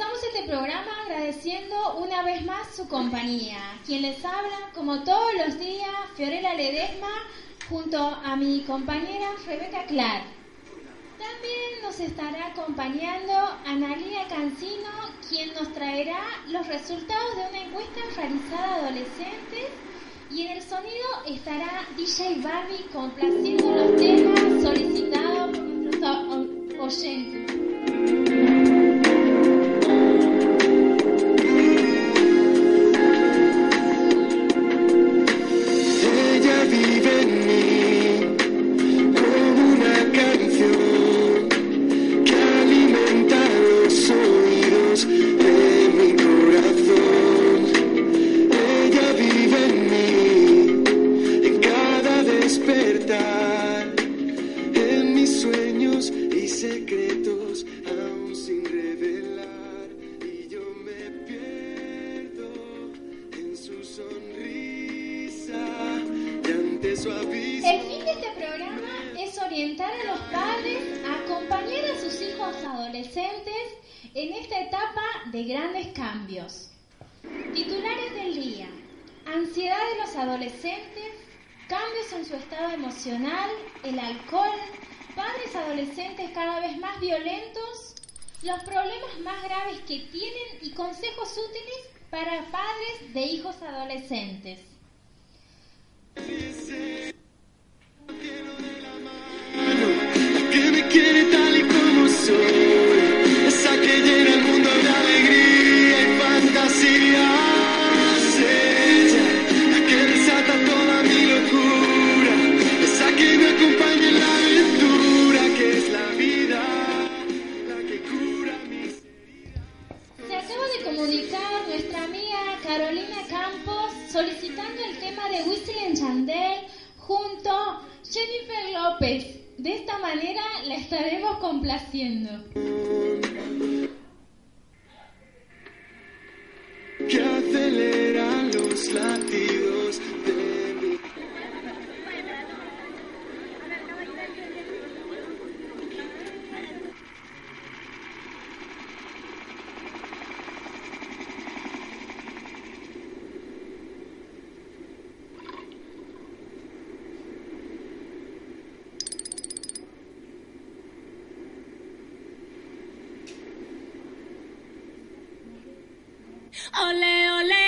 Comenzamos este programa agradeciendo una vez más su compañía. Quien les habla, como todos los días, Fiorella Ledesma, junto a mi compañera Rebeca Clark. También nos estará acompañando Analia Cancino, quien nos traerá los resultados de una encuesta realizada a adolescentes. Y en el sonido estará DJ Barbie complaciendo los temas solicitados por nuestros oyentes. Orientar a los padres a acompañar a sus hijos adolescentes en esta etapa de grandes cambios. Titulares del día. Ansiedad de los adolescentes, cambios en su estado emocional, el alcohol, padres adolescentes cada vez más violentos, los problemas más graves que tienen y consejos útiles para padres de hijos adolescentes. Que me quiere tal y como soy, esa que llena el mundo de alegría y fantasía. Complaciendo. Ole, ole.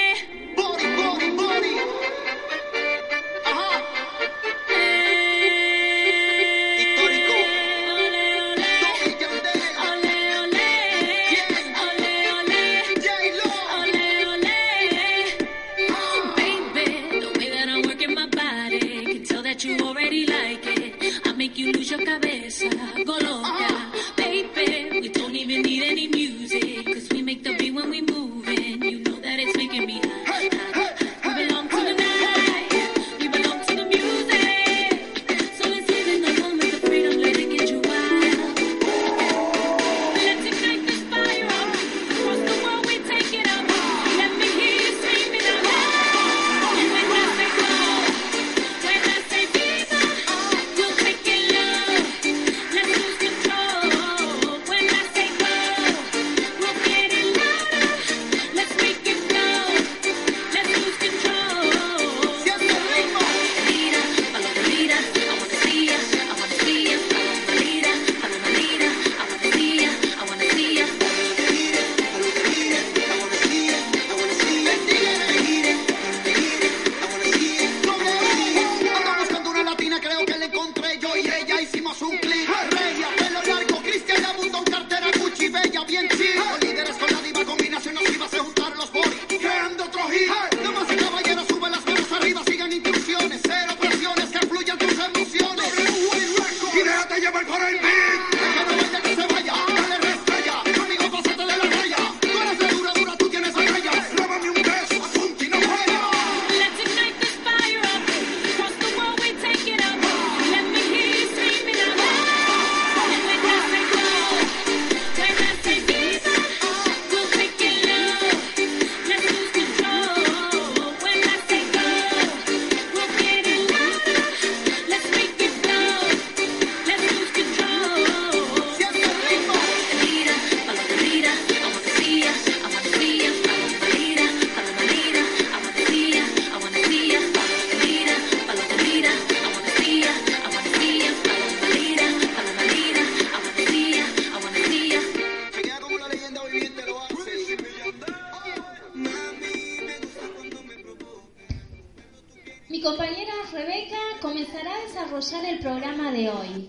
De hoy.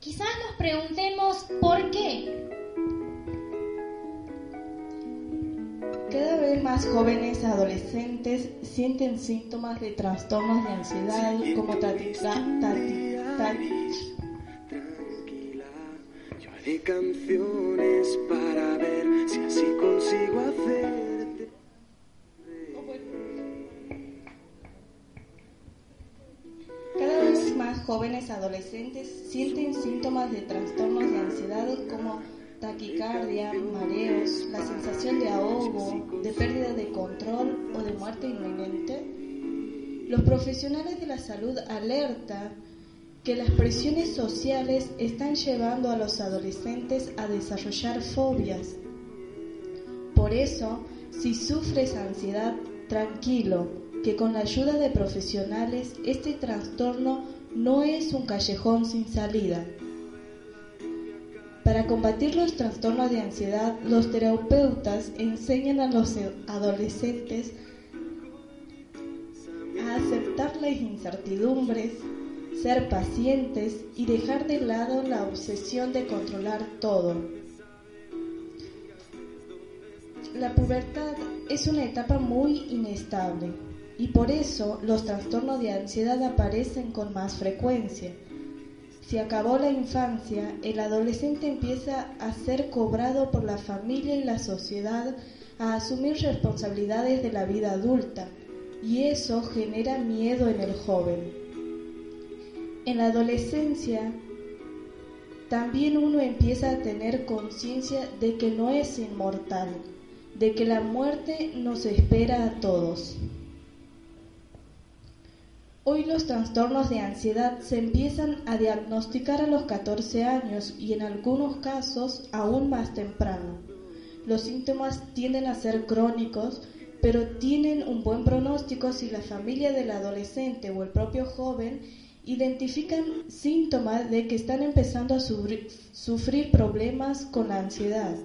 Quizás nos preguntemos por qué. Cada vez más jóvenes adolescentes sienten síntomas de trastornos de ansiedad como taquicardia, Tranquila, yo haré canciones para ver si así consigo hacerte. Jóvenes adolescentes sienten síntomas de trastornos de ansiedad como taquicardia, mareos, la sensación de ahogo, de pérdida de control o de muerte inminente. Los profesionales de la salud alertan que las presiones sociales están llevando a los adolescentes a desarrollar fobias. Por eso, si sufres ansiedad, tranquilo, que con la ayuda de profesionales este trastorno no es un callejón sin salida. Para combatir los trastornos de ansiedad, los terapeutas enseñan a los adolescentes a aceptar las incertidumbres, ser pacientes y dejar de lado la obsesión de controlar todo. La pubertad es una etapa muy inestable y por eso los trastornos de ansiedad aparecen con más frecuencia. Si acabó la infancia, el adolescente empieza a ser cobrado por la familia y la sociedad a asumir responsabilidades de la vida adulta y eso genera miedo en el joven. En la adolescencia también uno empieza a tener conciencia de que no es inmortal, de que la muerte nos espera a todos. Hoy los trastornos de ansiedad se empiezan a diagnosticar a los 14 años y en algunos casos aún más temprano. Los síntomas tienden a ser crónicos, pero tienen un buen pronóstico si la familia del adolescente o el propio joven identifican síntomas de que están empezando a sufrir, problemas con la ansiedad.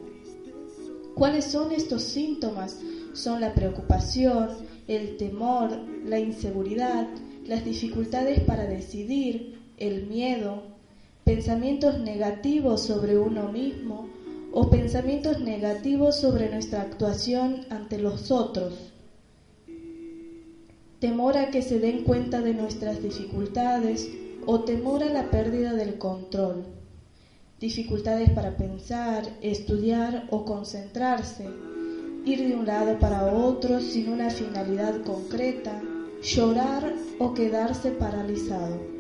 ¿Cuáles son estos síntomas? Son la preocupación, el temor, la inseguridad, las dificultades para decidir, el miedo, pensamientos negativos sobre uno mismo o pensamientos negativos sobre nuestra actuación ante los otros. Temor a que se den cuenta de nuestras dificultades o temor a la pérdida del control. Dificultades para pensar, estudiar o concentrarse. Ir de un lado para otro sin una finalidad concreta llorar o quedarse paralizado.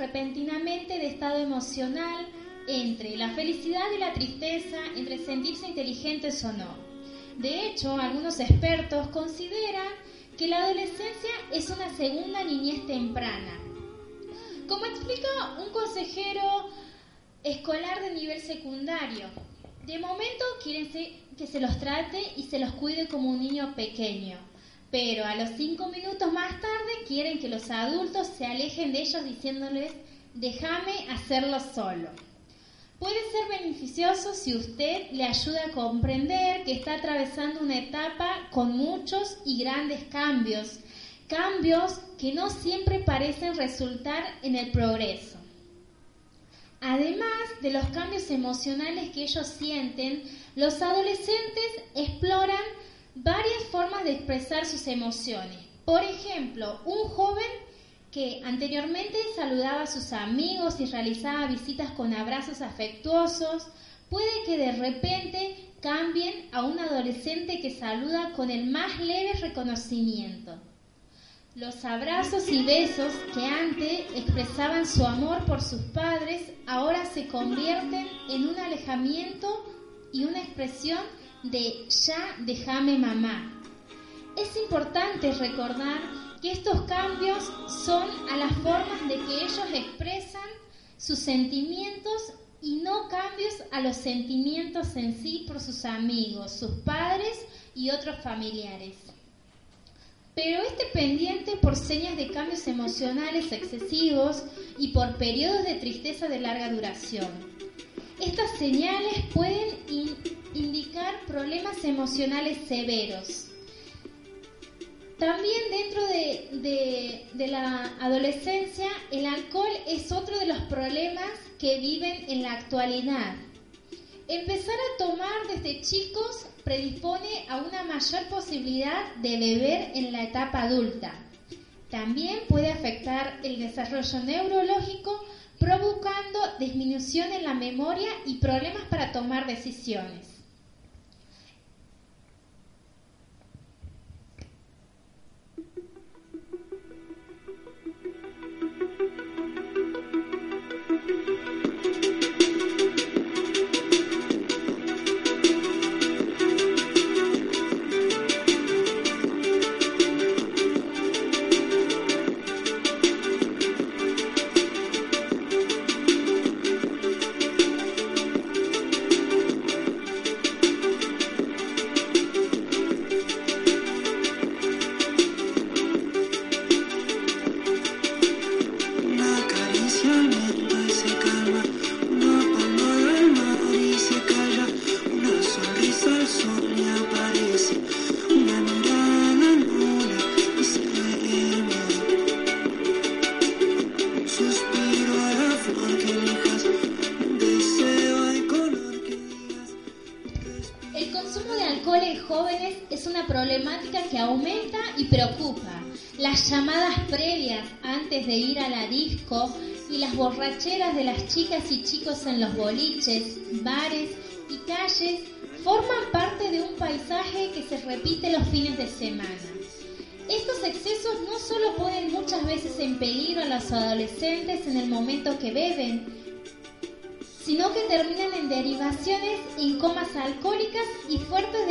Repentinamente de estado emocional entre la felicidad y la tristeza, entre sentirse inteligentes o no. De hecho, algunos expertos consideran que la adolescencia es una segunda niñez temprana. Como explica un consejero escolar de nivel secundario, de momento quieren que se los trate y se los cuide como un niño pequeño, pero a los cinco minutos más tarde quieren que los adultos se alejen de ellos diciéndoles, déjame hacerlo solo. Puede ser beneficioso si usted le ayuda a comprender que está atravesando una etapa con muchos y grandes cambios, cambios que no siempre parecen resultar en el progreso. Además de los cambios emocionales que ellos sienten, los adolescentes exploran varias formas de expresar sus emociones. Por ejemplo, un joven que anteriormente saludaba a sus amigos y realizaba visitas con abrazos afectuosos, puede que de repente cambien a un adolescente que saluda con el más leve reconocimiento. Los abrazos y besos que antes expresaban su amor por sus padres ahora se convierten en un alejamiento y una expresión de ya déjame mamá. Es importante recordar que estos cambios son a las formas de que ellos expresan sus sentimientos y no cambios a los sentimientos en sí por sus amigos, sus padres y otros familiares. Pero este pendiente por señas de cambios emocionales excesivos y por periodos de tristeza de larga duración. Estas señales pueden indicar problemas emocionales severos. También dentro de, la adolescencia, el alcohol es otro de los problemas que viven en la actualidad. Empezar a tomar desde chicos predispone a una mayor posibilidad de beber en la etapa adulta. También puede afectar el desarrollo neurológico provocando disminución en la memoria y problemas para tomar decisiones. De ir a la disco y las borracheras de las chicas y chicos en los boliches, bares y calles forman parte de un paisaje que se repite los fines de semana. Estos excesos no solo ponen muchas veces en a los adolescentes en el momento que beben, sino que terminan en derivaciones en comas alcohólicas y fuertes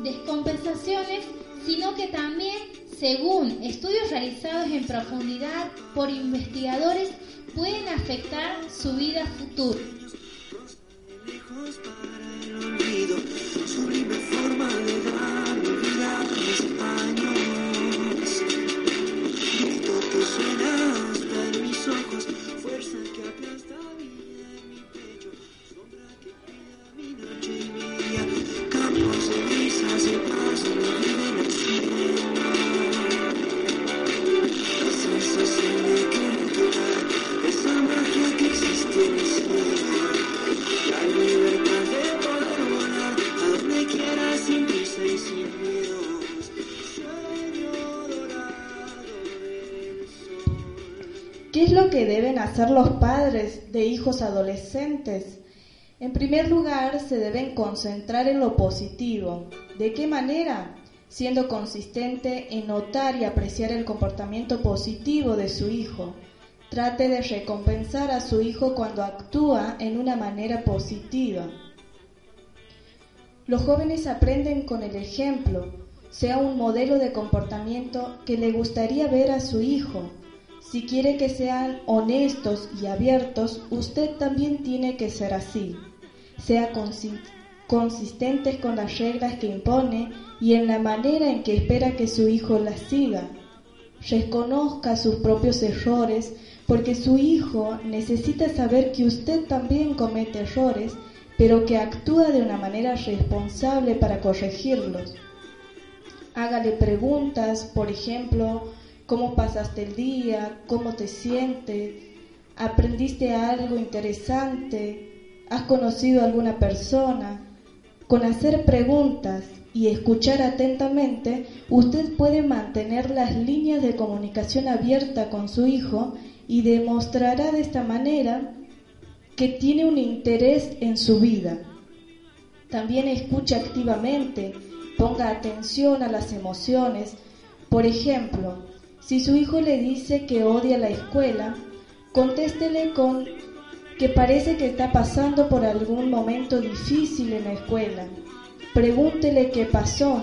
descompensaciones, sino que también según estudios realizados en profundidad por investigadores, pueden afectar su vida futura. Los padres de hijos adolescentes? En primer lugar, se deben concentrar en lo positivo. ¿De qué manera? Siendo consistente en notar y apreciar el comportamiento positivo de su hijo. Trate de recompensar a su hijo cuando actúa en una manera positiva. Los jóvenes aprenden con el ejemplo, sea un modelo de comportamiento que le gustaría ver a su hijo si quiere que sean honestos y abiertos, usted también tiene que ser así. Sea consistentes con las reglas que impone y en la manera en que espera que su hijo las siga. Reconozca sus propios errores porque su hijo necesita saber que usted también comete errores, pero que actúa de una manera responsable para corregirlos. Hágale preguntas, por ejemplo, ¿cómo pasaste el día? ¿Cómo te sientes? ¿Aprendiste algo interesante? ¿Has conocido a alguna persona? Con hacer preguntas y escuchar atentamente, usted puede mantener las líneas de comunicación abierta con su hijo y demostrará de esta manera que tiene un interés en su vida. También escucha activamente, ponga atención a las emociones. Por ejemplo, si su hijo le dice que odia la escuela, contéstele con que parece que está pasando por algún momento difícil en la escuela. Pregúntele qué pasó.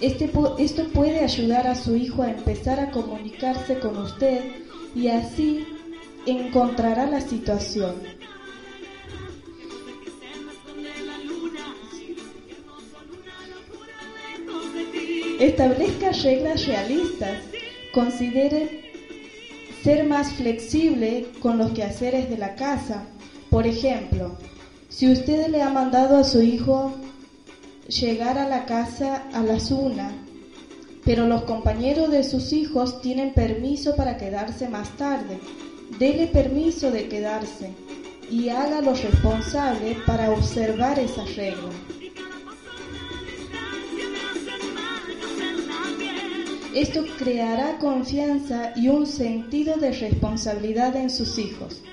Este, esto puede ayudar a su hijo a empezar a comunicarse con usted y así encontrará la situación. Establezca reglas realistas. Considere ser más flexible con los quehaceres de la casa. Por ejemplo, si usted le ha mandado a su hijo llegar a la casa a las una, pero los compañeros de sus hijos tienen permiso para quedarse más tarde, dele permiso de quedarse y hágalo responsable para observar esa regla. Esto creará confianza y un sentido de responsabilidad en sus hijos.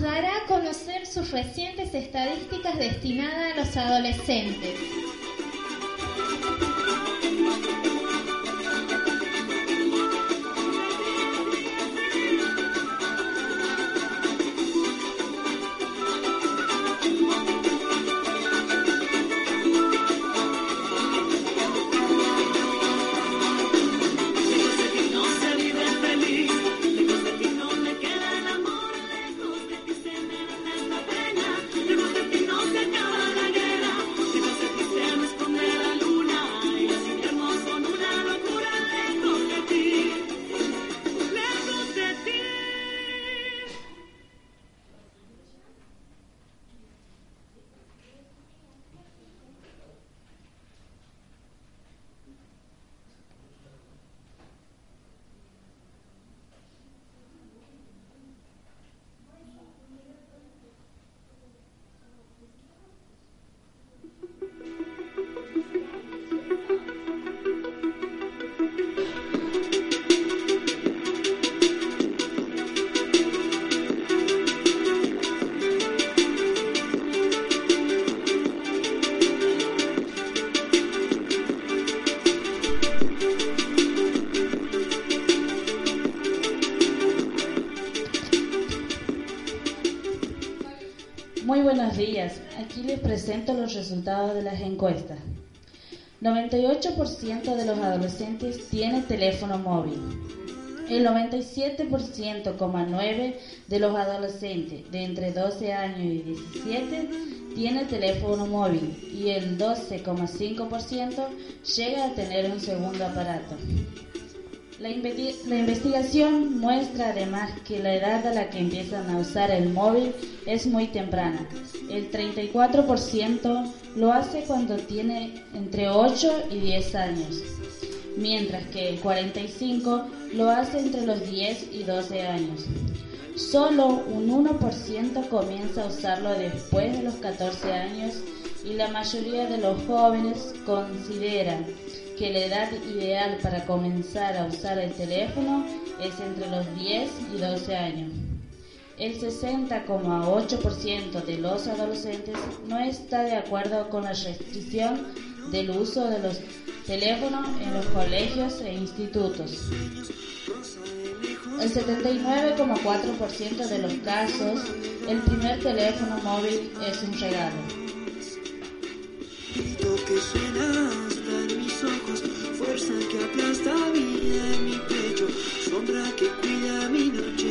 Dará a conocer sus recientes estadísticas destinadas a los adolescentes. Aquí les presento los resultados de las encuestas. 98% de los adolescentes tiene teléfono móvil. El 97,9% de los adolescentes de entre 12 años y 17 tiene teléfono móvil y el 12,5% llega a tener un segundo aparato. La, investigación muestra además que la edad a la que empiezan a usar el móvil es muy temprana. El 34% lo hace cuando tiene entre 8 y 10 años, mientras que el 45% lo hace entre los 10 y 12 años. Solo un 1% comienza a usarlo después de los 14 años y la mayoría de los jóvenes consideran que la edad ideal para comenzar a usar el teléfono es entre los 10 y 12 años. El 60,8% de los adolescentes no está de acuerdo con la restricción del uso de los teléfonos en los colegios e institutos. El 79,4% de los casos, el primer teléfono móvil es un regalo ojos, fuerza que aplasta vida en mi pecho, sombra que cuida mi noche.